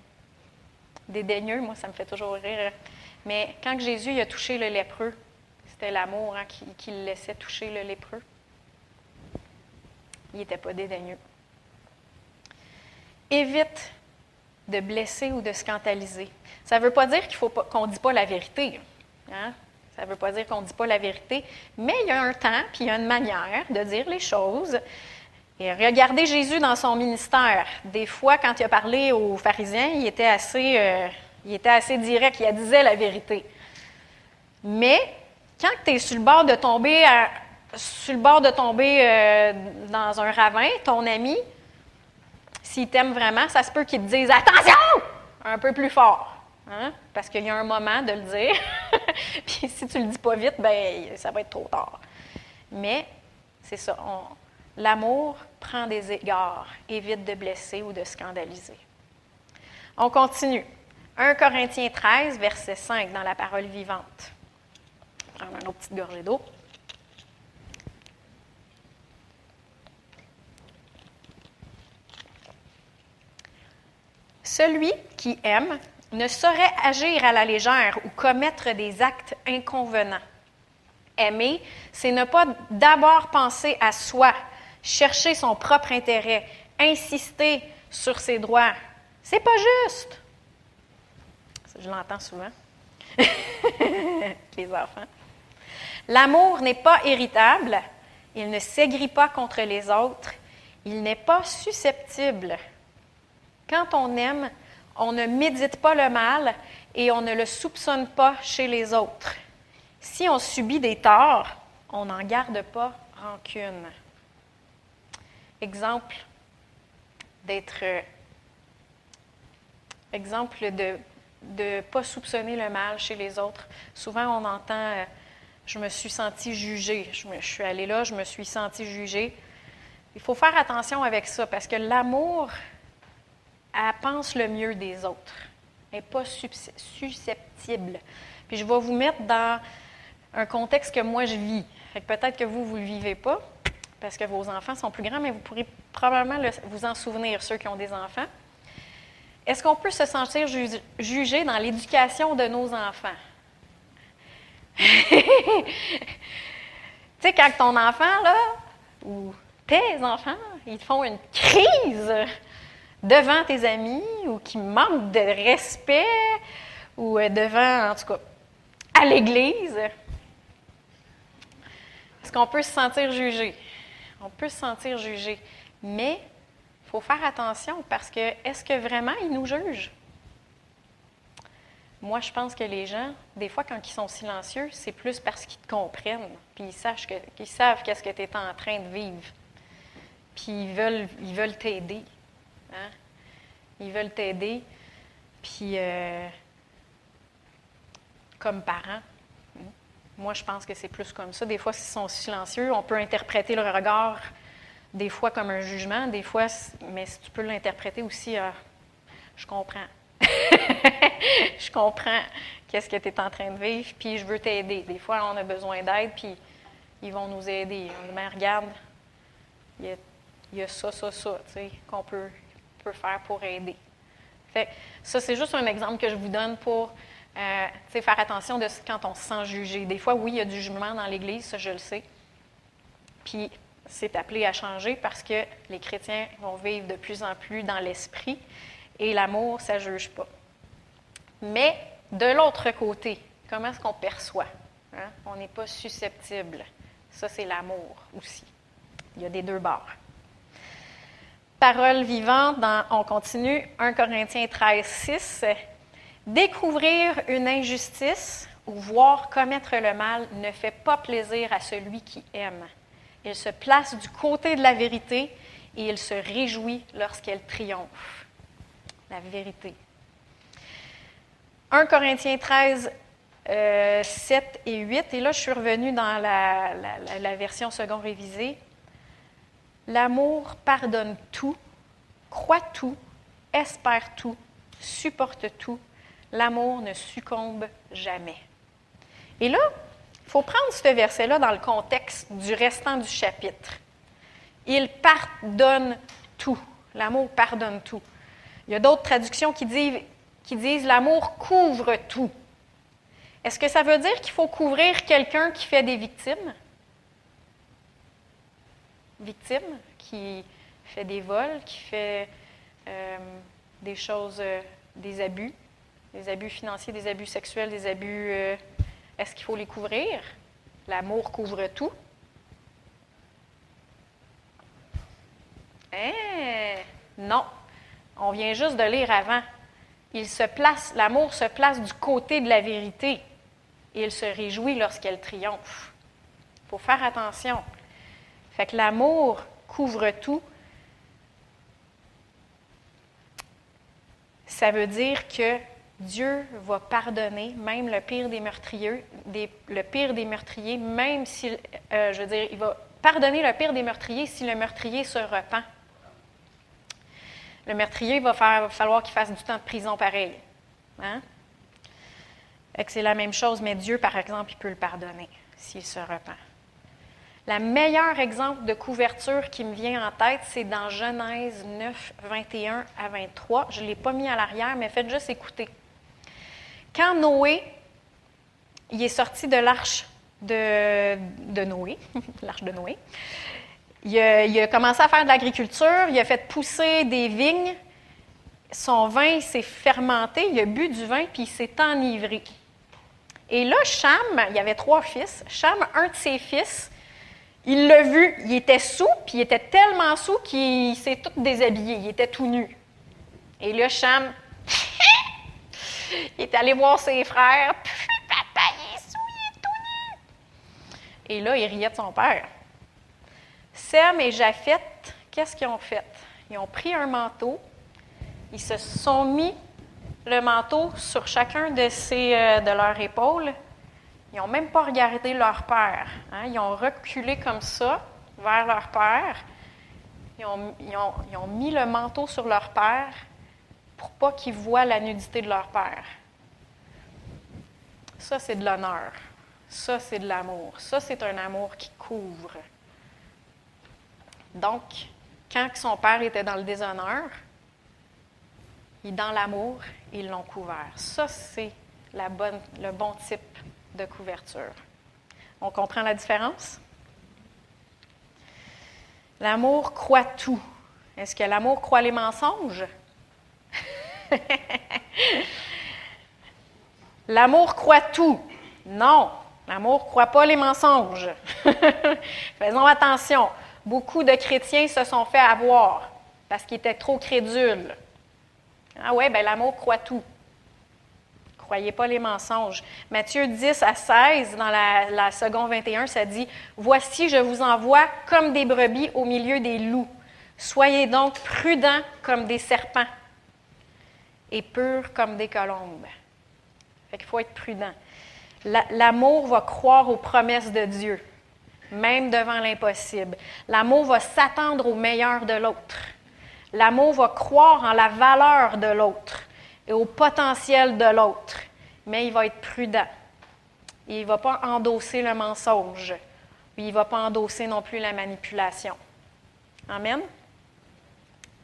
Dédaigneux, moi, ça me fait toujours rire. Mais quand Jésus a touché le lépreux, c'était l'amour hein, qui, le laissait toucher le lépreux. Il n'était pas dédaigneux. Évite de blesser ou de scandaliser. Ça ne veut pas dire qu'il faut qu'on ne dit pas la vérité. Hein? Ça ne veut pas dire qu'on ne dit pas la vérité, mais il y a un temps, puis il y a une manière de dire les choses. Et regardez Jésus dans son ministère. Des fois, quand il a parlé aux pharisiens, il était assez, euh, il était assez direct, il disait la vérité. Mais quand tu es sur le bord de tomber, sur le bord de tomber euh, dans un ravin, ton ami, s'il t'aime vraiment, ça se peut qu'il te dise Attention! un peu plus fort. Hein? Parce qu'il y a un moment de le dire. (laughs) Puis si tu le dis pas vite, ben ça va être trop tard. Mais c'est ça. L'amour prend des égards, évite de blesser ou de scandaliser. On continue. 1 Corinthiens 13, verset 5 dans la parole vivante. Prendre une autre petite gorgée d'eau. Celui qui aime ne saurait agir à la légère ou commettre des actes inconvenants. Aimer, c'est ne pas d'abord penser à soi, chercher son propre intérêt, insister sur ses droits. C'est pas juste. Je l'entends souvent. (laughs) les enfants. L'amour n'est pas irritable, il ne s'aigrit pas contre les autres, il n'est pas susceptible. Quand on aime, on ne médite pas le mal et on ne le soupçonne pas chez les autres. Si on subit des torts, on n'en garde pas rancune. Exemple d'être. Exemple de ne pas soupçonner le mal chez les autres. Souvent, on entend euh, Je me suis senti jugée. Je, je suis allée là, je me suis senti jugée. Il faut faire attention avec ça parce que l'amour elle pense le mieux des autres. Elle n'est pas susceptible. Puis je vais vous mettre dans un contexte que moi je vis. Peut-être que vous, vous ne le vivez pas, parce que vos enfants sont plus grands, mais vous pourrez probablement vous en souvenir, ceux qui ont des enfants. Est-ce qu'on peut se sentir jugé dans l'éducation de nos enfants? (laughs) tu sais, quand ton enfant, là, ou tes enfants, ils font une crise devant tes amis ou qui manquent de respect ou euh, devant, en tout cas, à l'église. Est-ce qu'on peut se sentir jugé? On peut se sentir jugé. Mais il faut faire attention parce que est-ce que vraiment ils nous jugent? Moi, je pense que les gens, des fois, quand ils sont silencieux, c'est plus parce qu'ils te comprennent, puis ils, qu'ils savent qu'est-ce que tu es en train de vivre. Puis ils veulent ils veulent t'aider. Hein? Ils veulent t'aider. Puis, euh, comme parents, moi, je pense que c'est plus comme ça. Des fois, s'ils sont silencieux, on peut interpréter le regard, des fois comme un jugement, des fois, mais si tu peux l'interpréter aussi, euh, je comprends. (laughs) je comprends qu'est-ce que tu es en train de vivre, puis je veux t'aider. Des fois, on a besoin d'aide, puis ils vont nous aider. Mais regarde, il y, a, ça, ça, ça, tu sais, qu'on peut, peut, faire pour aider. Ça, c'est juste un exemple que je vous donne pour euh, faire attention de quand on se sent jugé. Des fois, oui, il y a du jugement dans l'Église, ça, je le sais. Puis, c'est appelé à changer parce que les chrétiens vont vivre de plus en plus dans l'esprit et l'amour, ça ne juge pas. Mais de l'autre côté, comment est-ce qu'on perçoit? Hein? On n'est pas susceptible. Ça, c'est l'amour aussi. Il y a des deux bords. Parole vivante, on continue, 1 Corinthiens 13, 6. Découvrir une injustice ou voir commettre le mal ne fait pas plaisir à celui qui aime. Il se place du côté de la vérité et il se réjouit lorsqu'elle triomphe la vérité. 1 Corinthiens 13, 7 euh, et 8, et là je suis revenue dans la, la version second révisée. L'amour pardonne tout, croit tout, espère tout, supporte tout. L'amour ne succombe jamais. Et là, il faut prendre ce verset-là dans le contexte du restant du chapitre. Il pardonne tout. L'amour pardonne tout. Il y a d'autres traductions qui disent, qui disent l'amour couvre tout. Est-ce que ça veut dire qu'il faut couvrir quelqu'un qui fait des victimes? Victime, qui fait des vols, qui fait euh, des choses, euh, des abus, des abus financiers, des abus sexuels, des abus. Euh, est-ce qu'il faut les couvrir? L'amour couvre tout. Eh, non. On vient juste de lire avant. Il se place, l'amour se place du côté de la vérité et il se réjouit lorsqu'elle triomphe. Il faut faire attention. Fait que l'amour couvre tout. Ça veut dire que Dieu va pardonner même le pire des meurtriers, le pire des meurtriers, même si, euh, je veux dire, il va pardonner le pire des meurtriers si le meurtrier se repent le meurtrier, il va, falloir qu'il fasse du temps de prison pareil. Hein? C'est la même chose, mais Dieu, par exemple, il peut le pardonner s'il se repent. Le meilleur exemple de couverture qui me vient en tête, c'est dans Genèse 9, 21 à 23. Je ne l'ai pas mis à l'arrière, mais faites juste écouter. Quand Noé, il est sorti de l'arche de, de Noé, (laughs) l'arche de Noé, il a, commencé à faire de l'agriculture, il a fait pousser des vignes. Son vin s'est fermenté, il a bu du vin, puis il s'est enivré. Et là, Cham, il y avait trois fils. Cham, un de ses fils, il l'a vu, il était sous, puis il était tellement sous qu'il s'est tout déshabillé, il était tout nu. Et là, Cham, (laughs) il est allé voir ses frères. (laughs) Papa, il est sous, il est tout nu. Et là, il riait de son père. Sem et Japheth, qu'est-ce qu'ils ont fait? Ils ont pris un manteau, ils se sont mis le manteau sur chacun de, ses, euh, de leurs épaules. Ils n'ont même pas regardé leur père. Hein. Ils ont reculé comme ça vers leur père. Ils ont, ils ont mis le manteau sur leur père pour pas qu'ils voient la nudité de leur père. Ça, c'est de l'honneur. Ça, c'est de l'amour. Ça, c'est un amour qui couvre. Donc, quand son père était dans le déshonneur, dans l'amour, ils l'ont couvert. Ça, c'est le bon type couverture. On comprend la différence? L'amour croit tout. Est-ce que l'amour croit les mensonges? (laughs) l'amour croit tout. Non. L'amour ne croit pas les mensonges. (laughs) Faisons attention. Beaucoup de chrétiens se sont fait avoir parce qu'ils étaient trop crédules. Ah ouais, ben l'amour croit tout. Croyez pas les mensonges. Matthieu 10 à 16, dans la, la seconde 21, ça dit Voici, je vous envoie comme des brebis au milieu des loups. Soyez donc prudents comme des serpents et purs comme des colombes. Fait qu'il faut être prudent. L'amour va croire aux promesses de Dieu, même devant l'impossible. L'amour va s'attendre au meilleur de l'autre. L'amour va croire en la valeur de l'autre et au potentiel de l'autre, mais il va être prudent. Il ne va pas endosser le mensonge, il ne va pas endosser non plus la manipulation. Amen.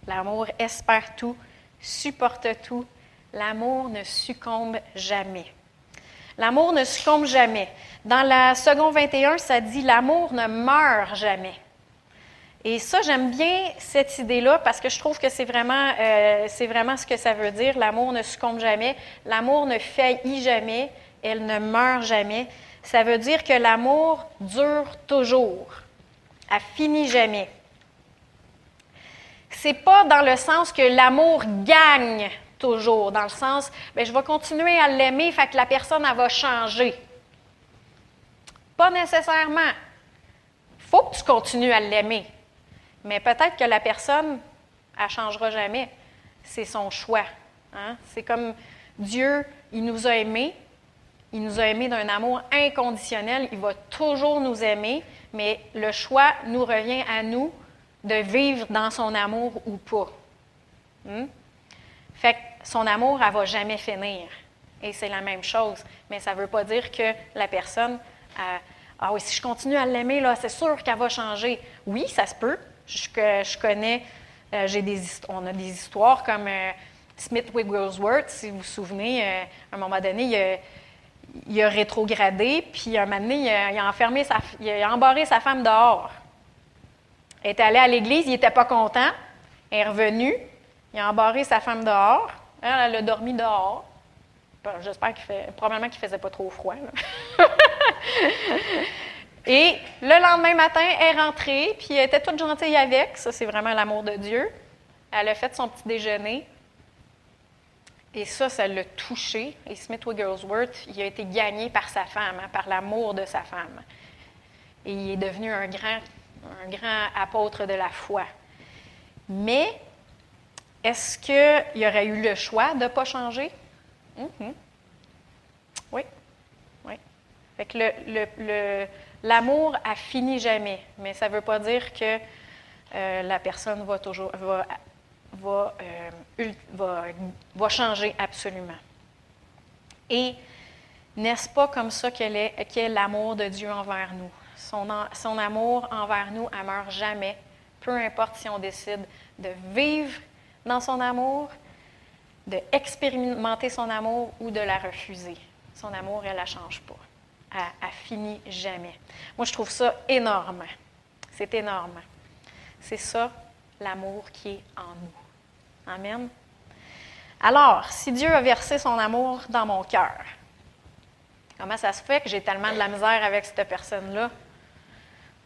L'amour espère tout, supporte tout. L'amour ne succombe jamais. L'amour ne succombe jamais. Dans la seconde 21, ça dit l'amour ne meurt jamais. Et ça, j'aime bien cette idée-là parce que je trouve que c'est vraiment, euh, vraiment ce que ça veut dire. L'amour ne succombe jamais. L'amour ne faillit jamais. Elle ne meurt jamais. Ça veut dire que l'amour dure toujours. Elle finit jamais. C'est pas dans le sens que l'amour gagne toujours, dans le sens, bien, je vais continuer à l'aimer, fait que la personne, elle va changer. Pas nécessairement. Il faut que tu continues à l'aimer. Mais peut-être que la personne, elle ne changera jamais. C'est son choix. Hein? C'est comme Dieu, il nous a aimés. Il nous a aimés d'un amour inconditionnel. Il va toujours nous aimer, mais le choix nous revient à nous de vivre dans son amour ou pas. Hmm? Fait que son amour, elle ne va jamais finir. Et c'est la même chose. Mais ça ne veut pas dire que la personne, ah oui, si je continue à l'aimer, là, c'est sûr qu'elle va changer. Oui, ça se peut. Je, connais, euh, on a des histoires comme euh, Smith Wigglesworth, si vous vous souvenez, euh, à un moment donné, il a, rétrogradé, puis un moment donné, il a, enfermé il a embarré sa femme dehors. Elle est allée à l'église, il n'était pas content. Elle est revenue, il a embarré sa femme dehors. Elle, a dormi dehors. J'espère qu'il fait. Probablement qu'il faisait pas trop froid. (laughs) Et le lendemain matin, elle est rentrée, puis elle était toute gentille avec. Ça, c'est vraiment l'amour de Dieu. Elle a fait son petit déjeuner. Et ça, ça l'a touché. Et Smith Wigglesworth, il a été gagné par sa femme, hein, par l'amour de sa femme. Et il est devenu un grand, un grand apôtre de la foi. Mais est-ce qu'il aurait eu le choix de ne pas changer? Mm-hmm. Oui. Oui. Fait que le, l'amour a fini jamais, mais ça ne veut pas dire que euh, la personne va toujours va, va, euh, va, changer absolument. Et n'est-ce pas comme ça qu'elle est, qu'est l'amour de Dieu envers nous? Son, son amour envers nous ne meurt jamais, peu importe si on décide de vivre dans son amour, de expérimenter son amour ou de la refuser. Son amour, elle ne la change pas. Elle, ne finit jamais. Moi, je trouve ça énorme. C'est énorme. C'est ça, l'amour qui est en nous. Amen. Alors, si Dieu a versé son amour dans mon cœur, comment ça se fait que j'ai tellement de la misère avec cette personne-là?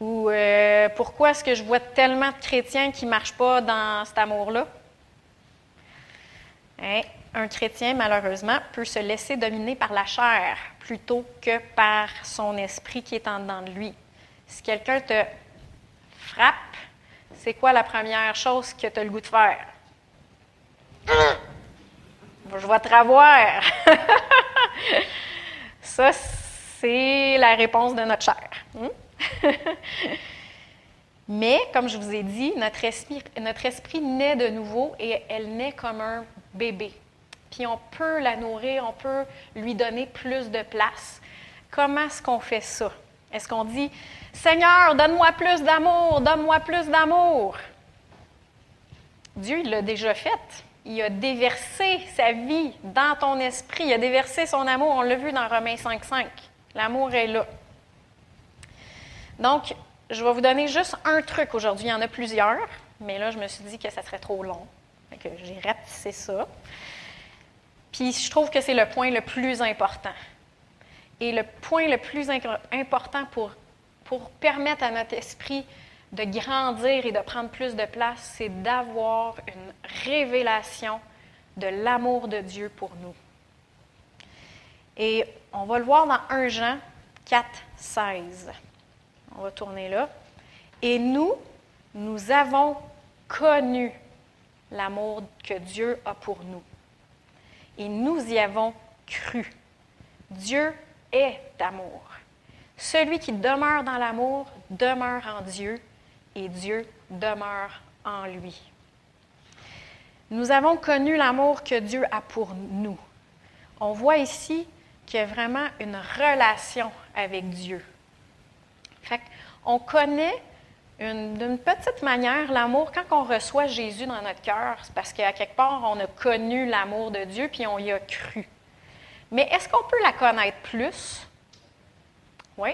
Ou euh, pourquoi est-ce que je vois tellement de chrétiens qui ne marchent pas dans cet amour-là? Hein? Un chrétien, malheureusement, peut se laisser dominer par la chair plutôt que par son esprit qui est en dedans de lui. Si quelqu'un te frappe, c'est quoi la première chose que tu as le goût de faire? Je vais te revoir. (laughs) Ça, c'est la réponse de notre chair. Hmm? (laughs) Mais, comme je vous ai dit, notre esprit, notre esprit naît de nouveau et elle naît comme un bébé. Puis on peut la nourrir, on peut lui donner plus de place. Comment est-ce qu'on fait ça? Est-ce qu'on dit, Seigneur, donne-moi plus d'amour, donne-moi plus d'amour? Dieu, il l'a déjà fait. Il a déversé sa vie dans ton esprit. Il a déversé son amour. On l'a vu dans Romains 5.5. L'amour est là. Donc, je vais vous donner juste un truc aujourd'hui. Il y en a plusieurs, mais là, je me suis dit que ça serait trop long. que j'ai ça. Puis je trouve que c'est le point le plus important. Et le point le plus important pour, pour permettre à notre esprit de grandir et de prendre plus de place, c'est d'avoir une révélation de l'amour de Dieu pour nous. Et on va le voir dans 1 Jean 4, 16. On va tourner là. Et nous, nous avons connu l'amour que Dieu a pour nous. Et nous y avons cru. Dieu est amour. Celui qui demeure dans l'amour demeure en Dieu et Dieu demeure en lui. Nous avons connu l'amour que Dieu a pour nous. On voit ici qu'il y a vraiment une relation avec Dieu. Fait on connaît d'une petite manière l'amour quand on reçoit Jésus dans notre cœur, c'est parce qu'à quelque part, on a connu l'amour de Dieu puis on y a cru. Mais est-ce qu'on peut la connaître plus? Oui.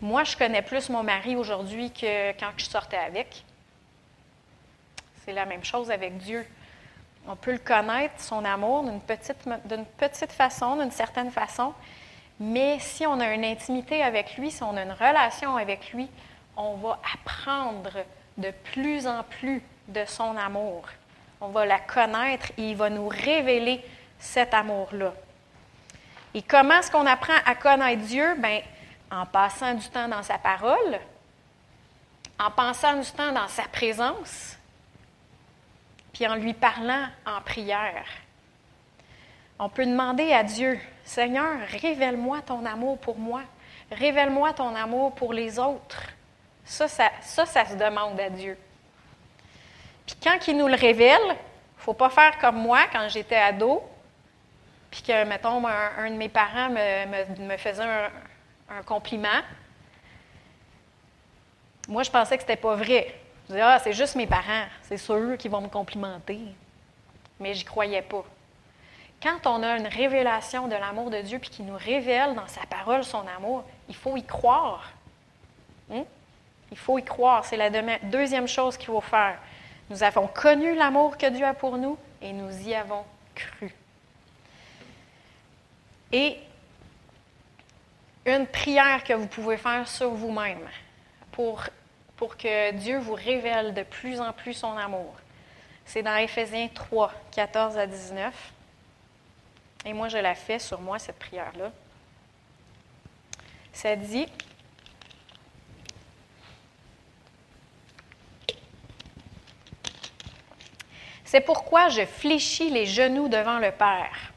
Moi, je connais plus mon mari aujourd'hui que quand je sortais avec. C'est la même chose avec Dieu. On peut le connaître, son amour, d'une petite, d'une petite façon, d'une certaine façon, mais si on a une intimité avec lui, si on a une relation avec lui, on va apprendre de plus en plus de son amour. On va la connaître et il va nous révéler cet amour-là. Et comment est-ce qu'on apprend à connaître Dieu? Bien, en passant du temps dans sa parole, en passant du temps dans sa présence, puis en lui parlant en prière. On peut demander à Dieu, Seigneur, révèle-moi ton amour pour moi, révèle-moi ton amour pour les autres. Ça ça, ça, se demande à Dieu. Puis quand il nous le révèle, il ne faut pas faire comme moi quand j'étais ado, puis que, mettons, un, de mes parents me, faisait un, compliment. Moi, je pensais que ce n'était pas vrai. Je disais, ah, c'est juste mes parents, c'est sûr qui vont me complimenter. Mais j'y croyais pas. Quand on a une révélation de l'amour de Dieu puis qu'il nous révèle dans sa parole son amour, il faut y croire. Il faut y croire. C'est la deuxième chose qu'il faut faire. Nous avons connu l'amour que Dieu a pour nous et nous y avons cru. Et une prière que vous pouvez faire sur vous-même pour pour que Dieu vous révèle de plus en plus son amour. C'est dans Éphésiens 3, 14 à 19. Et moi, je la fais sur moi, cette prière-là. Ça dit, C'est pourquoi je fléchis les genoux devant le Père,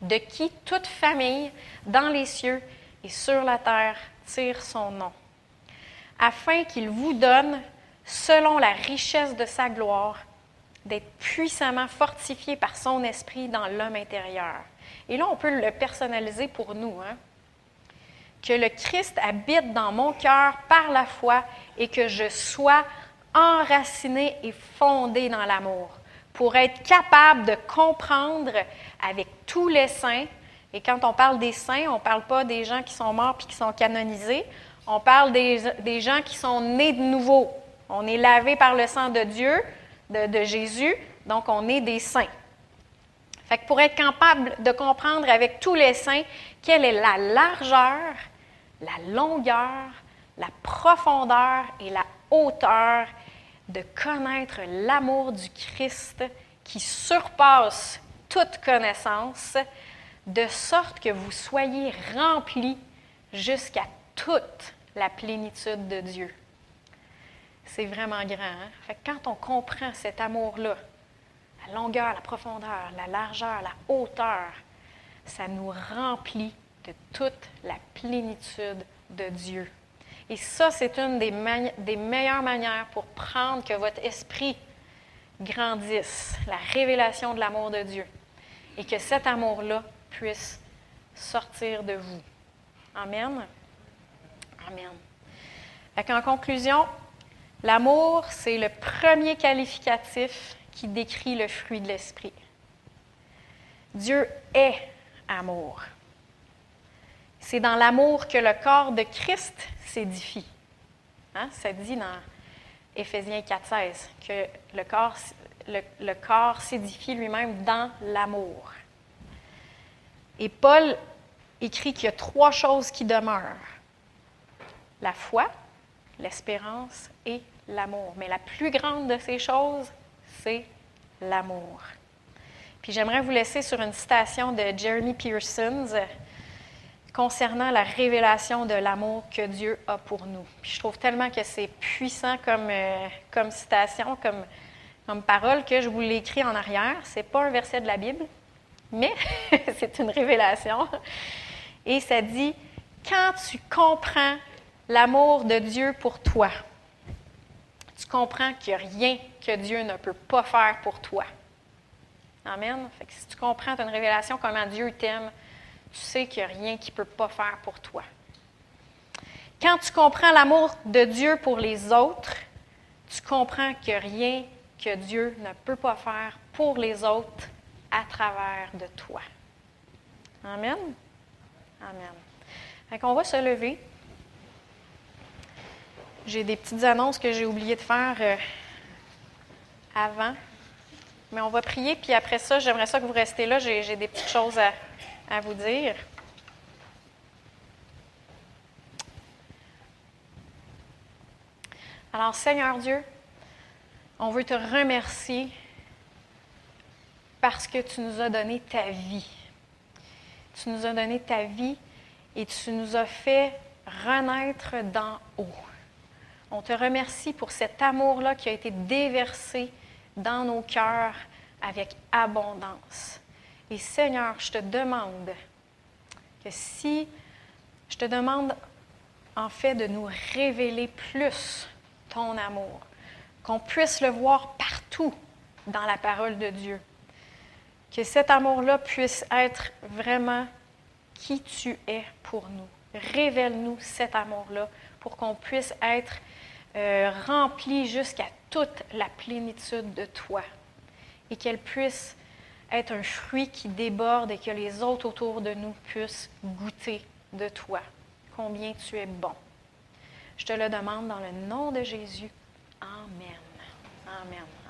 de qui toute famille dans les cieux et sur la terre tire son nom afin qu'il vous donne, selon la richesse de sa gloire, d'être puissamment fortifié par son esprit dans l'homme intérieur. Et là, on peut le personnaliser pour nous. Hein? Que le Christ habite dans mon cœur par la foi et que je sois enraciné et fondé dans l'amour pour être capable de comprendre avec tous les saints. Et quand on parle des saints, on ne parle pas des gens qui sont morts puis qui sont canonisés. On parle des, gens qui sont nés de nouveau. On est lavé par le sang de Dieu, de, Jésus, donc on est des saints. Fait que pour être capable de comprendre avec tous les saints quelle est la largeur, la longueur, la profondeur et la hauteur, de connaître l'amour du Christ qui surpasse toute connaissance, de sorte que vous soyez remplis jusqu'à toute la plénitude de Dieu. C'est vraiment grand. Hein? Quand on comprend cet amour-là, la longueur, la profondeur, la largeur, la hauteur, ça nous remplit de toute la plénitude de Dieu. Et ça, c'est une des, meilleures manières pour prendre que votre esprit grandisse, la révélation de l'amour de Dieu, et que cet amour-là puisse sortir de vous. Amen. Amen. en conclusion, l'amour, c'est le premier qualificatif qui décrit le fruit de l'esprit. Dieu est amour. C'est dans l'amour que le corps de Christ s'édifie. Hein? Ça dit dans Éphésiens 4,16 que le corps, le corps s'édifie lui-même dans l'amour. Et Paul écrit qu'il y a trois choses qui demeurent. La foi, l'espérance et l'amour. Mais la plus grande de ces choses, c'est l'amour. Puis j'aimerais vous laisser sur une citation de Jeremy Pearson concernant la révélation de l'amour que Dieu a pour nous. Puis je trouve tellement que c'est puissant comme, euh, comme citation, comme, comme parole, que je vous l'ai écrit en arrière. Ce n'est pas un verset de la Bible, mais (laughs) c'est une révélation. Et ça dit, quand tu comprends l'amour de Dieu pour toi, tu comprends qu'il n'y a rien que Dieu ne peut pas faire pour toi. Amen. Si tu comprends, tu as une révélation comment Dieu t'aime, tu sais qu'il n'y a rien qu'il ne peut pas faire pour toi. Quand tu comprends l'amour de Dieu pour les autres, tu comprends a rien que Dieu ne peut pas faire pour les autres à travers de toi. Amen? Amen. Fait qu'on va se lever. J'ai des petites annonces que j'ai oublié de faire euh, avant. Mais on va prier, puis après ça, j'aimerais ça que vous restez là. J'ai des petites choses à, à vous dire. Alors, Seigneur Dieu, on veut te remercier parce que tu nous as donné ta vie. Tu nous as donné ta vie et tu nous as fait renaître d'en haut. On te remercie pour cet amour-là qui a été déversé dans nos cœurs avec abondance. Et Seigneur, je te demande que si je te demande en fait de nous révéler plus ton amour, qu'on puisse le voir partout dans la parole de Dieu, que cet amour-là puisse être vraiment qui tu es pour nous. Révèle-nous cet amour-là pour qu'on puisse être euh, rempli jusqu'à toute la plénitude de toi et qu'elle puisse être un fruit qui déborde et que les autres autour de nous puissent goûter de toi, combien tu es bon. Je te le demande dans le nom de Jésus. Amen. Amen.